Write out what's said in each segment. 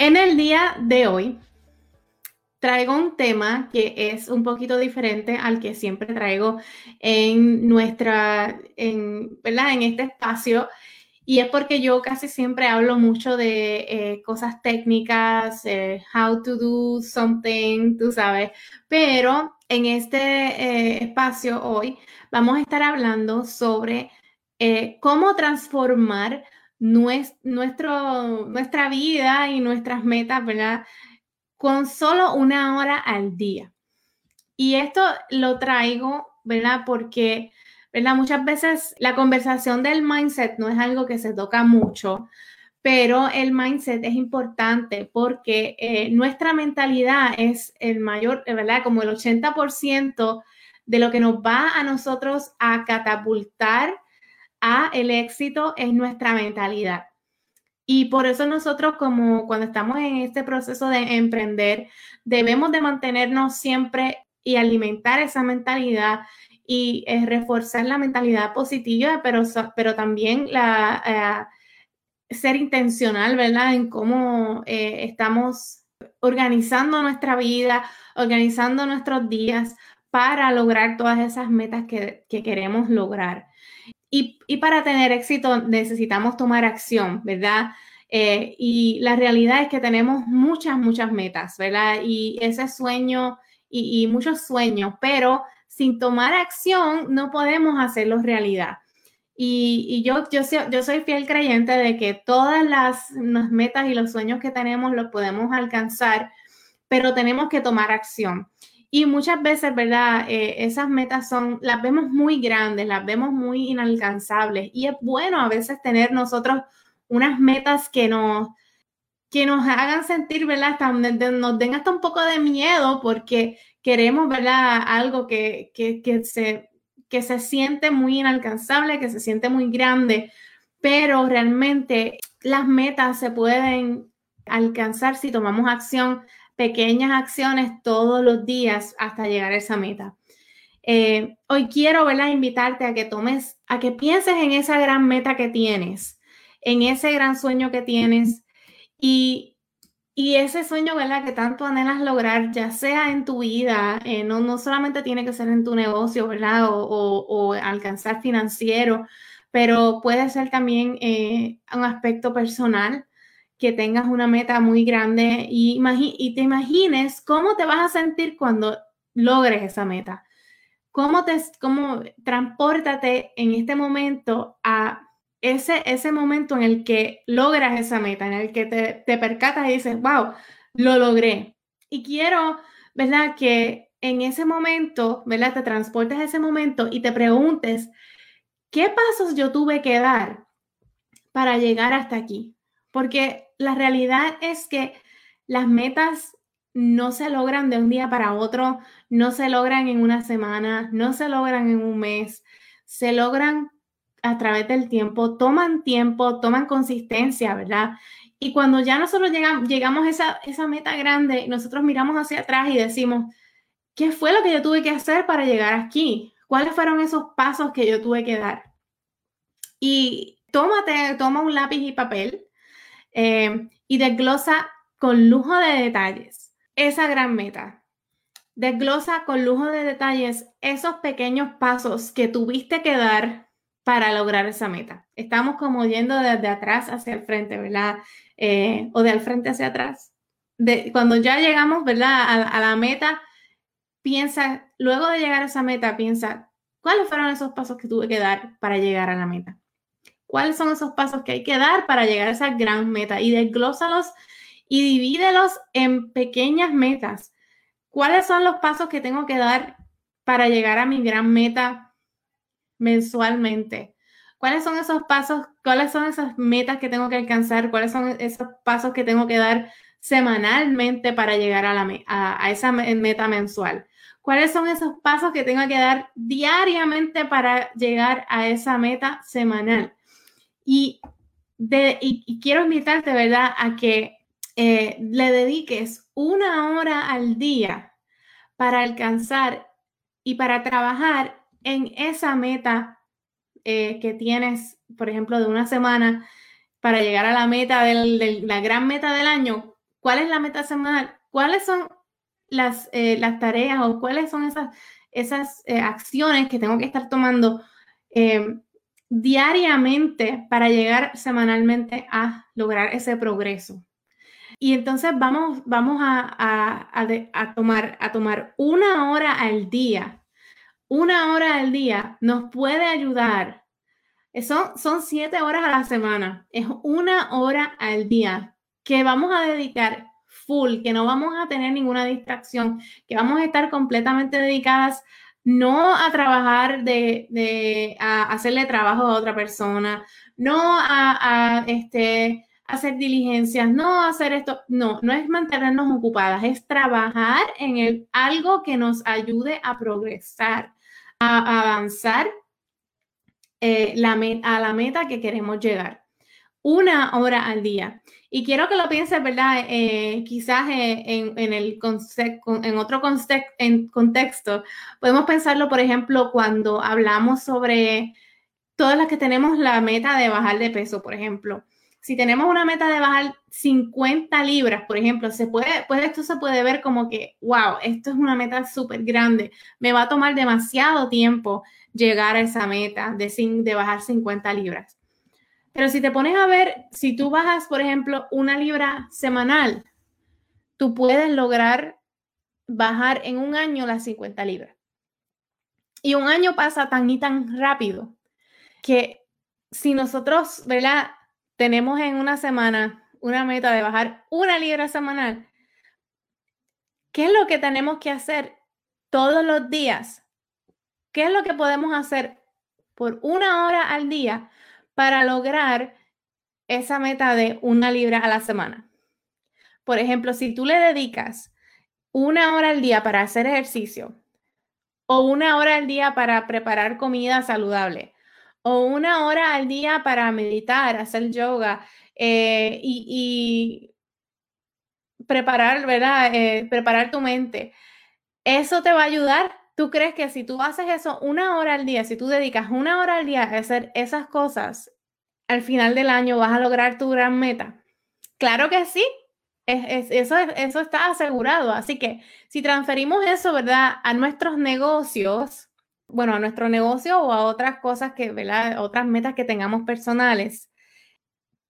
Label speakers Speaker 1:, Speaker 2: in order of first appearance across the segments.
Speaker 1: En el día de hoy traigo un tema que es un poquito diferente al que siempre traigo en nuestra, en, ¿verdad? En este espacio. Y es porque yo casi siempre hablo mucho de eh, cosas técnicas, eh, how to do something, tú sabes. Pero en este eh, espacio hoy vamos a estar hablando sobre cómo transformar nuestro, nuestra vida y nuestras metas, ¿verdad? con solo una hora al día. Y esto lo traigo, ¿verdad? Porque, ¿verdad? Muchas veces la conversación del mindset no es algo que se toca mucho, pero el mindset es importante porque eh, nuestra mentalidad es el mayor, ¿verdad? Como el 80% de lo que nos va a nosotros a catapultar a el éxito es nuestra mentalidad. Y por eso nosotros como cuando estamos en este proceso de emprender, debemos de mantenernos siempre y alimentar esa mentalidad y eh, reforzar la mentalidad positiva, pero, pero también la, eh, ser intencional, ¿verdad? En cómo eh, estamos organizando nuestra vida, organizando nuestros días para lograr todas esas metas que, que queremos lograr. Y, y, para tener éxito necesitamos tomar acción, ¿verdad? Eh, y la realidad es que tenemos muchas, muchas metas, ¿verdad? Y ese sueño y, muchos sueños, pero sin tomar acción no podemos hacerlos realidad. Y, y yo, yo, soy fiel creyente de que todas las, metas y los sueños que tenemos los podemos alcanzar, pero tenemos que tomar acción. Y muchas veces, ¿verdad? Eh, esas metas son, las vemos muy grandes, las vemos muy inalcanzables. Y es bueno a veces tener nosotros unas metas que nos, que nos hagan sentir, ¿verdad? Nos den hasta un poco de miedo porque queremos, ¿verdad? Algo que, que, se, que se siente muy inalcanzable, que se siente muy grande, pero realmente las metas se pueden alcanzar si tomamos acción, pequeñas acciones todos los días hasta llegar a esa meta. Eh, hoy quiero, ¿verdad? Invitarte a que tomes, a que pienses en esa gran meta que tienes en ese gran sueño que tienes y, y ese sueño, ¿verdad? Que tanto anhelas lograr, ya sea en tu vida, eh, no, no solamente tiene que ser en tu negocio, ¿verdad? O, o, alcanzar financiero, pero puede ser también eh, un aspecto personal, que tengas una meta muy grande y, y te imagines cómo te vas a sentir cuando logres esa meta. ¿Cómo te, cómo transportate en este momento a ese, ese momento en el que logras esa meta, en el que te, te percatas y dices, wow, lo logré. Y quiero, ¿verdad? Que en ese momento, ¿verdad? Te transportes a ese momento y te preguntes, ¿qué pasos yo tuve que dar para llegar hasta aquí? Porque la realidad es que las metas no se logran de un día para otro, no se logran en una semana, no se logran en un mes, se logran a través del tiempo, toman tiempo, toman consistencia, ¿verdad? Y cuando ya nosotros llegamos, llegamos a esa, esa meta grande, nosotros miramos hacia atrás y decimos, ¿qué fue lo que yo tuve que hacer para llegar aquí? ¿Cuáles fueron esos pasos que yo tuve que dar? Y tómate, toma un lápiz y papel eh, y desglosa con lujo de detalles esa gran meta. Desglosa con lujo de detalles esos pequeños pasos que tuviste que dar para lograr esa meta. Estamos como yendo desde atrás hacia el frente, ¿verdad? Eh, o de al frente hacia atrás. De, cuando ya llegamos, ¿verdad? A, la meta, piensa, luego de llegar a esa meta, piensa, ¿cuáles fueron esos pasos que tuve que dar para llegar a la meta? ¿Cuáles son esos pasos que hay que dar para llegar a esa gran meta? Y desglósalos y divídelos en pequeñas metas. ¿Cuáles son los pasos que tengo que dar para llegar a mi gran meta mensualmente. ¿Cuáles son esos pasos? ¿Cuáles son esas metas que tengo que alcanzar? ¿Cuáles son esos pasos que tengo que dar semanalmente para llegar a, la, a esa meta mensual? ¿Cuáles son esos pasos que tengo que dar diariamente para llegar a esa meta semanal? Y, quiero invitarte, ¿verdad?, a que eh, le dediques una hora al día para alcanzar y para trabajar en esa meta eh, que tienes, por ejemplo, de una semana para llegar a la meta de la gran meta del año. ¿Cuál es la meta semanal? ¿Cuáles son las, eh, las tareas o cuáles son esas, acciones que tengo que estar tomando em, diariamente para llegar semanalmente a lograr ese progreso. Y entonces vamos, vamos a, a, tomar, a tomar una hora al día. Una hora al día nos puede ayudar. Son, son siete horas a la semana. Es una hora al día que vamos a dedicar full, que no vamos a tener ninguna distracción, que vamos a estar completamente dedicadas no a trabajar de, a hacerle trabajo a otra persona, no a, este, hacer diligencias, no hacer esto, no, no es mantenernos ocupadas, es trabajar en el, algo que nos ayude a progresar, a, avanzar eh, la, a la meta que queremos llegar. Una hora al día. Y quiero que lo pienses, ¿verdad? Eh, quizás eh, en, en, el en otro contexto. Podemos pensarlo, por ejemplo, cuando hablamos sobre todas las que tenemos la meta de bajar de peso, por ejemplo. Si tenemos una meta de bajar 50 libras, por ejemplo, se puede, pues esto se puede ver como que, wow, esto es una meta súper grande. Me va a tomar demasiado tiempo llegar a esa meta de, de bajar 50 libras. Pero si te pones a ver, si tú bajas, por ejemplo, una libra semanal, tú puedes lograr bajar en un año las 50 libras. Y un año pasa tan y tan rápido que si nosotros, ¿verdad? Tenemos en una semana una meta de bajar una libra semanal, ¿qué es lo que tenemos que hacer todos los días? ¿Qué es lo que podemos hacer por una hora al día para lograr esa meta de una libra a la semana. Por ejemplo, si tú le dedicas una hora al día para hacer ejercicio o una hora al día para preparar comida saludable o una hora al día para meditar, hacer yoga eh, y, preparar, ¿verdad? Eh, preparar tu mente. Eso te va a ayudar. ¿Tú crees que si tú haces eso una hora al día, si tú dedicas una hora al día a hacer esas cosas, al final del año vas a lograr tu gran meta? Claro que sí, eso, está asegurado. Así que si transferimos eso, ¿verdad? A nuestros negocios, bueno, a nuestro negocio o a otras cosas que, ¿verdad? Otras metas que tengamos personales.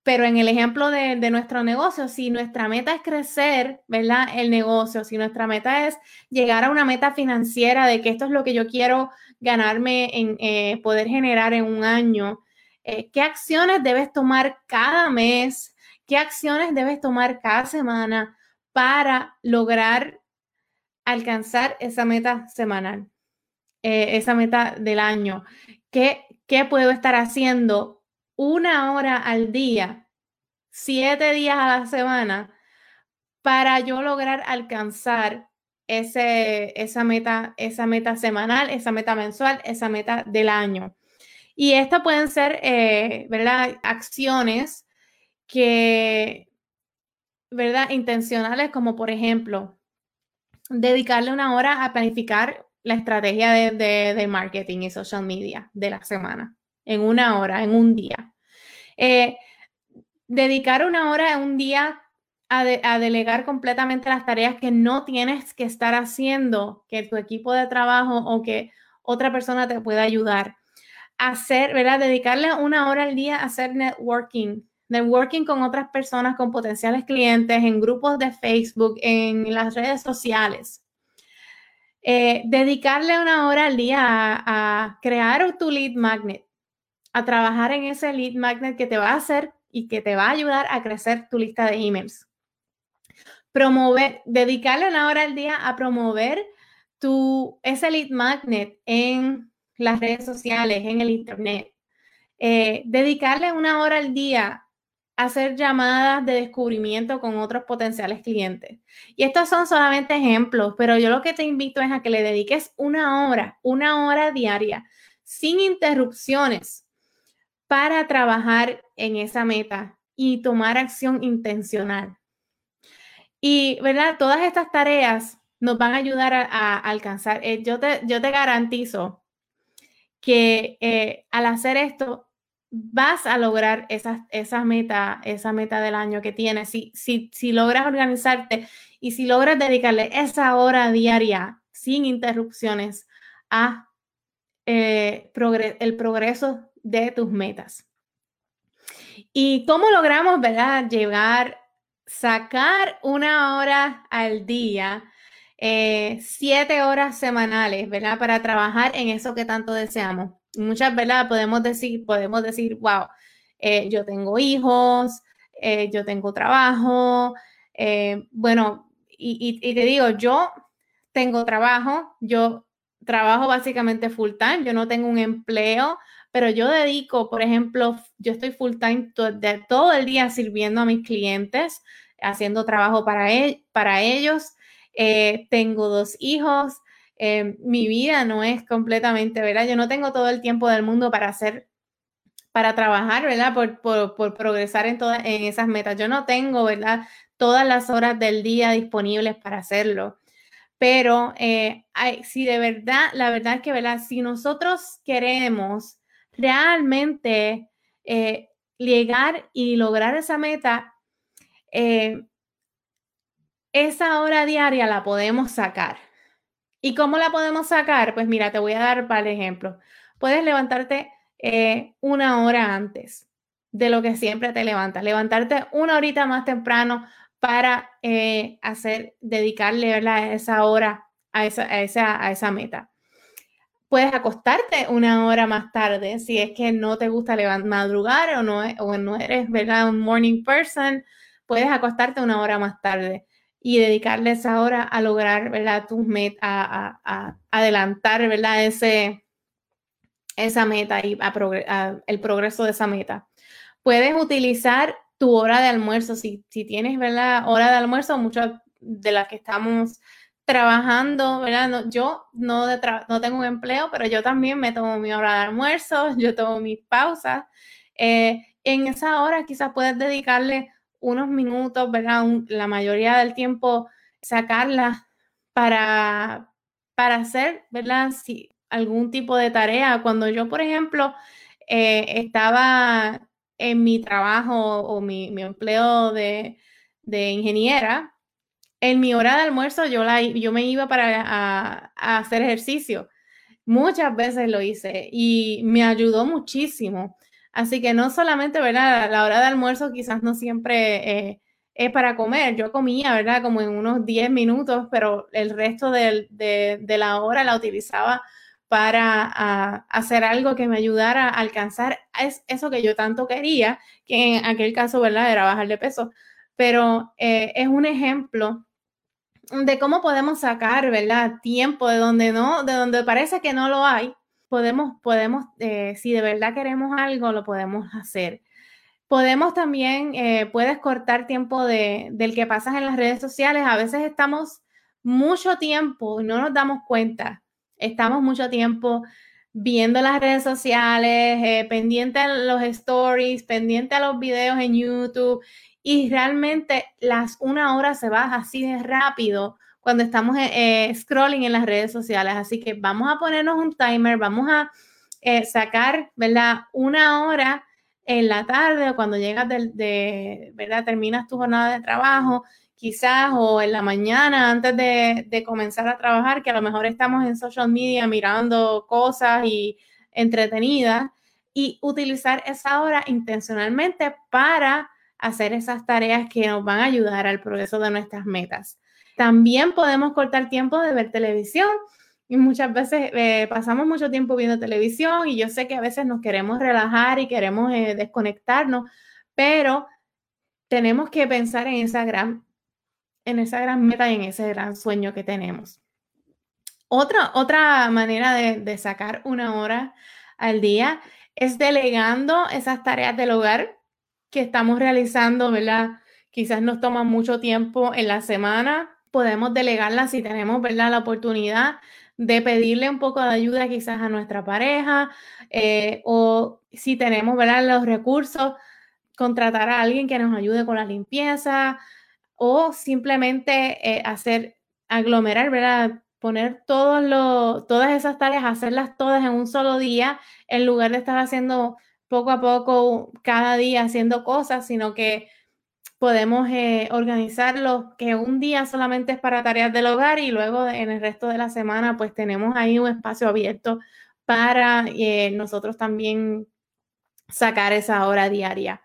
Speaker 1: Pero en el ejemplo de, nuestro negocio, si nuestra meta es crecer, ¿verdad? El negocio, si nuestra meta es llegar a una meta financiera de que esto es lo que yo quiero ganarme en eh, poder generar en un año, eh, qué acciones debes tomar cada mes, qué acciones debes tomar cada semana para lograr alcanzar esa meta semanal, eh, esa meta del año. ¿Qué, ¿Qué puedo estar haciendo una hora al día, siete días a la semana, para yo lograr alcanzar ese, esa, meta, esa meta semanal, esa meta mensual, esa meta del año? Y estas pueden ser, eh. Acciones que, ¿verdad? Intencionales, como por ejemplo, dedicarle una hora a planificar la estrategia de, marketing y social media de la semana, en una hora, en un día. Eh, dedicar una hora un día a, a, delegar completamente las tareas que no tienes que estar haciendo, que tu equipo de trabajo o que otra persona te pueda ayudar. Hacer, ¿verdad? Dedicarle una hora al día a hacer networking, networking con otras personas, con potenciales clientes, en grupos de Facebook, en las redes sociales. Eh, dedicarle una hora al día a, crear tu lead magnet, a trabajar en ese lead magnet que te va a hacer y que te va a ayudar a crecer tu lista de emails. Promover, dedicarle una hora al día a promover tu, ese lead magnet en las redes sociales, en el internet. Eh, dedicarle una hora al día hacer llamadas de descubrimiento con otros potenciales clientes. Y estos son solamente ejemplos, pero yo lo que te invito es a que le dediques una hora, una hora diaria, sin interrupciones, para trabajar en esa meta y tomar acción intencional. Y, ¿verdad? Todas estas tareas nos van a ayudar a, alcanzar. Eh, yo, te, yo te garantizo que eh, al hacer esto vas a lograr esa, meta, esa meta del año que tienes. Si, si, si logras organizarte y si logras dedicarle esa hora diaria sin interrupciones a eh, el progreso de tus metas. ¿Y cómo logramos, verdad, llegar, sacar una hora al día, eh, siete horas semanales, verdad, para trabajar en eso que tanto deseamos? Muchas, ¿verdad? Podemos decir, podemos decir, wow, eh, yo tengo hijos, eh, yo tengo trabajo, bueno, y, y te digo, yo tengo trabajo, yo trabajo básicamente full time, yo no tengo un empleo pero yo dedico, por ejemplo, yo estoy full time de todo el día sirviendo a mis clientes, haciendo trabajo para, e, para ellos. Eh, tengo dos hijos. Eh, mi vida no es completamente, ¿verdad? Yo no tengo todo el tiempo del mundo para hacer, para trabajar, ¿verdad? Por, por, progresar en, todas en esas metas. Yo no tengo, ¿verdad? Todas las horas del día disponibles para hacerlo. Pero eh, si de verdad, la verdad es que, ¿verdad? Si nosotros queremos realmente eh, llegar y lograr esa meta, eh, esa hora diaria la podemos sacar. ¿Y cómo la podemos sacar? Pues mira, te voy a dar para ejemplo. Puedes levantarte eh, una hora antes de lo que siempre te levantas. Levantarte una horita más temprano para hacer, dedicarle esa hora a esa, a esa, a esa meta puedes acostarte una hora más tarde si es que no te gusta madrugar o no, o no eres ¿verdad? un morning person, puedes acostarte una hora más tarde y dedicarle esa hora a lograr ¿verdad? tus metas, a, adelantar ¿verdad? Ese, esa meta y el progreso de esa meta. Puedes utilizar tu hora de almuerzo, si, si tienes ¿verdad? hora de almuerzo, muchas de las que estamos trabajando, ¿verdad? yo no, no tengo un empleo, pero yo también me tomo mi hora de almuerzo, yo tomo mis pausas. Eh, en esa hora quizás puedes dedicarle unos minutos, ¿verdad? la mayoría del tiempo sacarla para, para hacer, ¿verdad? Si algún tipo de tarea. Cuando yo, por ejemplo, eh, estaba en mi trabajo o mi, mi empleo de, de ingeniera, en mi hora de almuerzo yo, la, yo me iba para a, hacer ejercicio. Muchas veces lo hice y me ayudó muchísimo. Así que no solamente, ¿verdad? La hora de almuerzo quizás no siempre eh, es para comer. Yo comía, ¿verdad? Como en unos 10 minutos, pero el resto de, la hora la utilizaba para hacer algo que me ayudara a alcanzar es, eso que yo tanto quería, que en aquel caso, ¿verdad? Era bajar de peso. Pero eh, es un ejemplo de cómo podemos sacar, ¿verdad? Tiempo de donde no, de donde parece que no lo hay, podemos, podemos, eh, si de verdad queremos algo, lo podemos hacer. Podemos también, eh, puedes cortar tiempo de, del que pasas en las redes sociales. A veces estamos mucho tiempo y no nos damos cuenta. Estamos mucho tiempo viendo las redes sociales, eh, pendiente a los stories, pendiente a los videos en YouTube y realmente las una hora se baja así de rápido cuando estamos eh, scrolling en las redes sociales. Así que vamos a ponernos un timer, vamos a eh, sacar, ¿verdad? Una hora en la tarde o cuando llegas de, ¿verdad? Terminas tu jornada de trabajo, quizás, o en la mañana antes de, de comenzar a trabajar, que a lo mejor estamos en social media mirando cosas y entretenidas, y utilizar esa hora intencionalmente para hacer esas tareas que nos van a ayudar al progreso de nuestras metas. También podemos cortar tiempo de ver televisión y muchas veces eh, pasamos mucho tiempo viendo televisión y yo sé que a veces nos queremos relajar y queremos eh, desconectarnos, pero tenemos que pensar en esa gran, en esa gran meta y en ese gran sueño que tenemos. Otra, otra manera de, de sacar una hora al día es delegando esas tareas del hogar que estamos realizando, ¿verdad? Quizás nos toma mucho tiempo en la semana, podemos delegarla si tenemos, ¿verdad? La oportunidad de pedirle un poco de ayuda quizás a nuestra pareja eh, o si tenemos, ¿verdad? Los recursos, contratar a alguien que nos ayude con la limpieza o simplemente eh, hacer, aglomerar, ¿verdad? Poner todos todas esas tareas, hacerlas todas en un solo día en lugar de estar haciendo poco a poco, cada día haciendo cosas, sino que podemos eh, organizarlo que un día solamente es para tareas del hogar y luego en el resto de la semana pues tenemos ahí un espacio abierto para eh, nosotros también sacar esa hora diaria.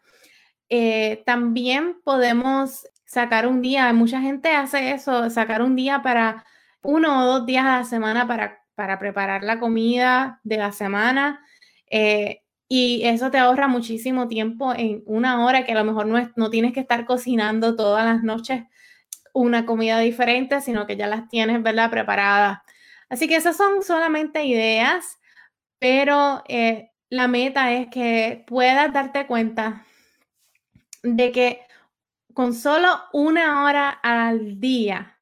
Speaker 1: Eh, también podemos sacar un día, mucha gente hace eso, sacar un día para uno o dos días a la semana para, para preparar la comida de la semana. Y eso te ahorra muchísimo tiempo en una hora que a lo mejor no, no tienes que estar cocinando todas las noches una comida diferente, sino que ya las tienes, ¿verdad? Preparadas. Así que esas son solamente ideas, pero eh, la meta es que puedas darte cuenta de que con solo una hora al día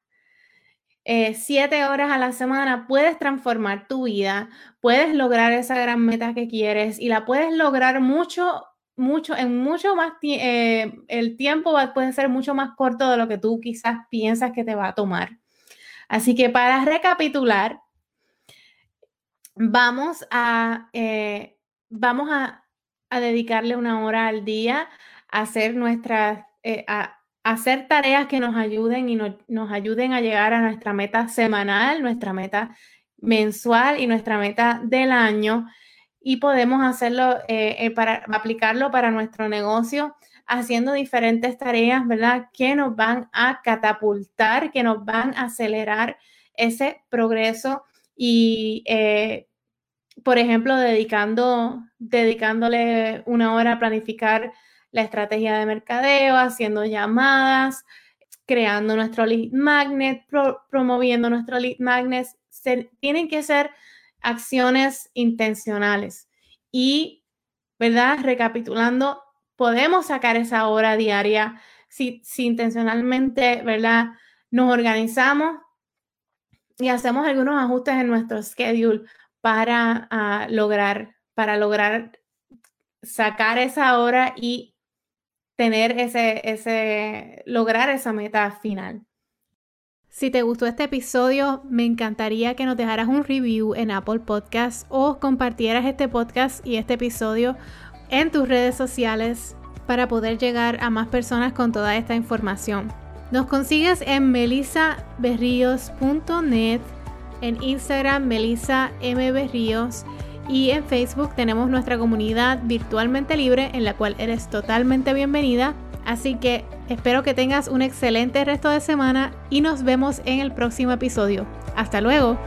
Speaker 1: eh, siete horas a la semana, puedes transformar tu vida, puedes lograr esa gran meta que quieres y la puedes lograr mucho, mucho, en mucho más, eh, el tiempo puede ser mucho más corto de lo que tú quizás piensas que te va a tomar. Así que para recapitular, vamos a, eh, vamos a, dedicarle una hora al día a hacer nuestras, hacer tareas que nos ayuden y nos ayuden a llegar a nuestra meta semanal, nuestra meta mensual y nuestra meta del año. Y podemos hacerlo, eh, eh, para aplicarlo para nuestro negocio, haciendo diferentes tareas, ¿verdad? Que nos van a catapultar, que nos van a acelerar ese progreso y, eh, por ejemplo, dedicando, dedicándole una hora a planificar la estrategia de mercadeo, haciendo llamadas, creando nuestro lead magnet, promoviendo nuestro lead magnet. tienen que ser acciones intencionales. Y, ¿verdad? Recapitulando, podemos sacar esa hora diaria si, intencionalmente, ¿verdad? Nos organizamos y hacemos algunos ajustes en nuestro schedule para ah, lograr, para lograr sacar esa hora y tener ese, ese, lograr esa meta final. Si te gustó este episodio, me encantaría que nos dejaras un review en Apple Podcasts o compartieras este podcast y este episodio en tus redes sociales para poder llegar a más personas con toda esta información. Nos consigues en melisaberrios.net, en Instagram Melisa M. Berríos y en Facebook tenemos nuestra comunidad virtualmente libre en la cual eres totalmente bienvenida. Así que espero que tengas un excelente resto de semana y nos vemos en el próximo episodio. Hasta luego.